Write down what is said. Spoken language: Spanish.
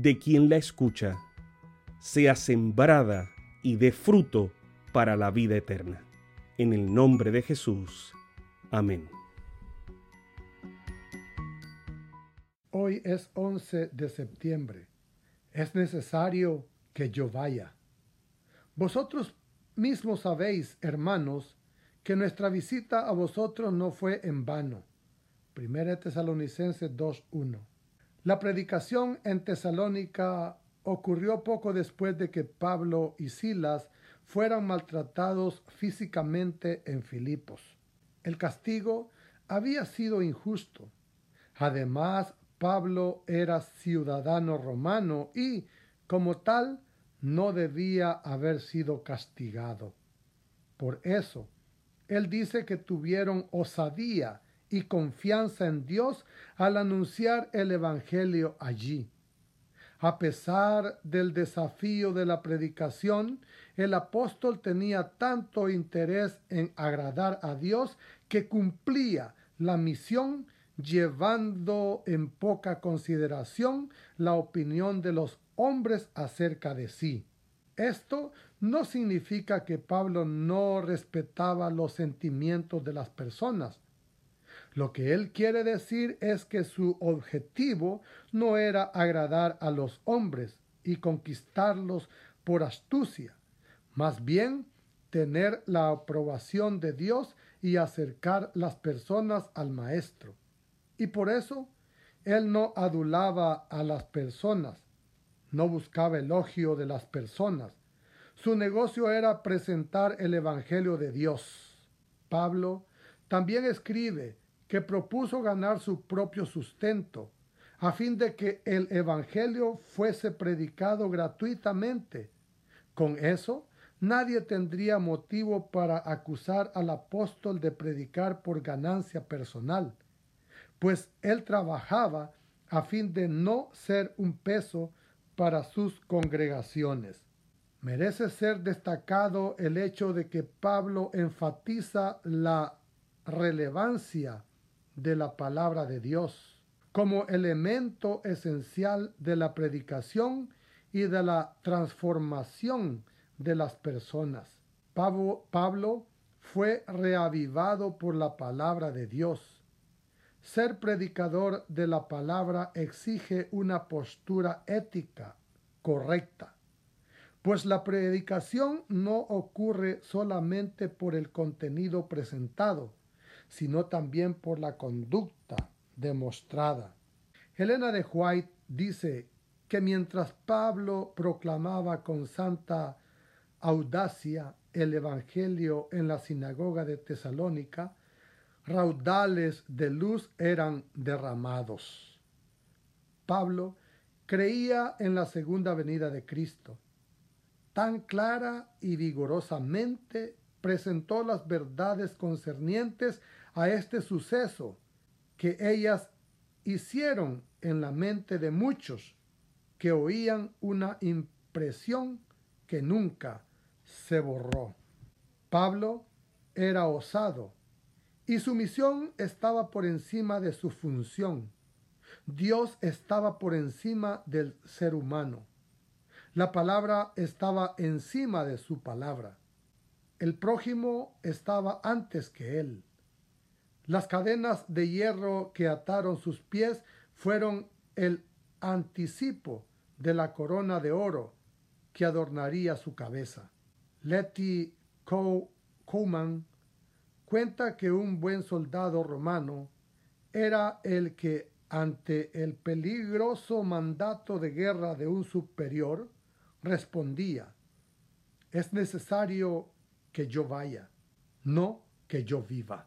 de quien la escucha, sea sembrada y dé fruto para la vida eterna. En el nombre de Jesús. Amén. Hoy es 11 de septiembre. Es necesario que yo vaya. Vosotros mismos sabéis, hermanos, que nuestra visita a vosotros no fue en vano. 1 Tesalonicenses 2.1. La predicación en Tesalónica ocurrió poco después de que Pablo y Silas fueran maltratados físicamente en Filipos. El castigo había sido injusto. Además, Pablo era ciudadano romano y, como tal, no debía haber sido castigado. Por eso, él dice que tuvieron osadía y confianza en Dios al anunciar el Evangelio allí. A pesar del desafío de la predicación, el apóstol tenía tanto interés en agradar a Dios que cumplía la misión llevando en poca consideración la opinión de los hombres acerca de sí. Esto no significa que Pablo no respetaba los sentimientos de las personas, lo que él quiere decir es que su objetivo no era agradar a los hombres y conquistarlos por astucia, más bien tener la aprobación de Dios y acercar las personas al Maestro. Y por eso él no adulaba a las personas, no buscaba elogio de las personas. Su negocio era presentar el Evangelio de Dios. Pablo también escribe que propuso ganar su propio sustento, a fin de que el Evangelio fuese predicado gratuitamente. Con eso, nadie tendría motivo para acusar al apóstol de predicar por ganancia personal, pues él trabajaba a fin de no ser un peso para sus congregaciones. Merece ser destacado el hecho de que Pablo enfatiza la relevancia de la palabra de Dios como elemento esencial de la predicación y de la transformación de las personas. Pablo, fue reavivado por la palabra de Dios. Ser predicador de la palabra exige una postura ética correcta, pues la predicación no ocurre solamente por el contenido presentado, sino también por la conducta demostrada. Helena de White dice que mientras Pablo proclamaba con santa audacia el Evangelio en la sinagoga de Tesalónica, raudales de luz eran derramados. Pablo creía en la segunda venida de Cristo. Tan clara y vigorosamente presentó las verdades concernientes a este suceso que ellas hicieron en la mente de muchos que oían una impresión que nunca se borró. Pablo era osado y su misión estaba por encima de su función. Dios estaba por encima del ser humano. La palabra estaba encima de su palabra. El prójimo estaba antes que él. Las cadenas de hierro que ataron sus pies fueron el anticipo de la corona de oro que adornaría su cabeza. Letty Coman cuenta que un buen soldado romano era el que ante el peligroso mandato de guerra de un superior respondía, es necesario que yo vaya, no que yo viva.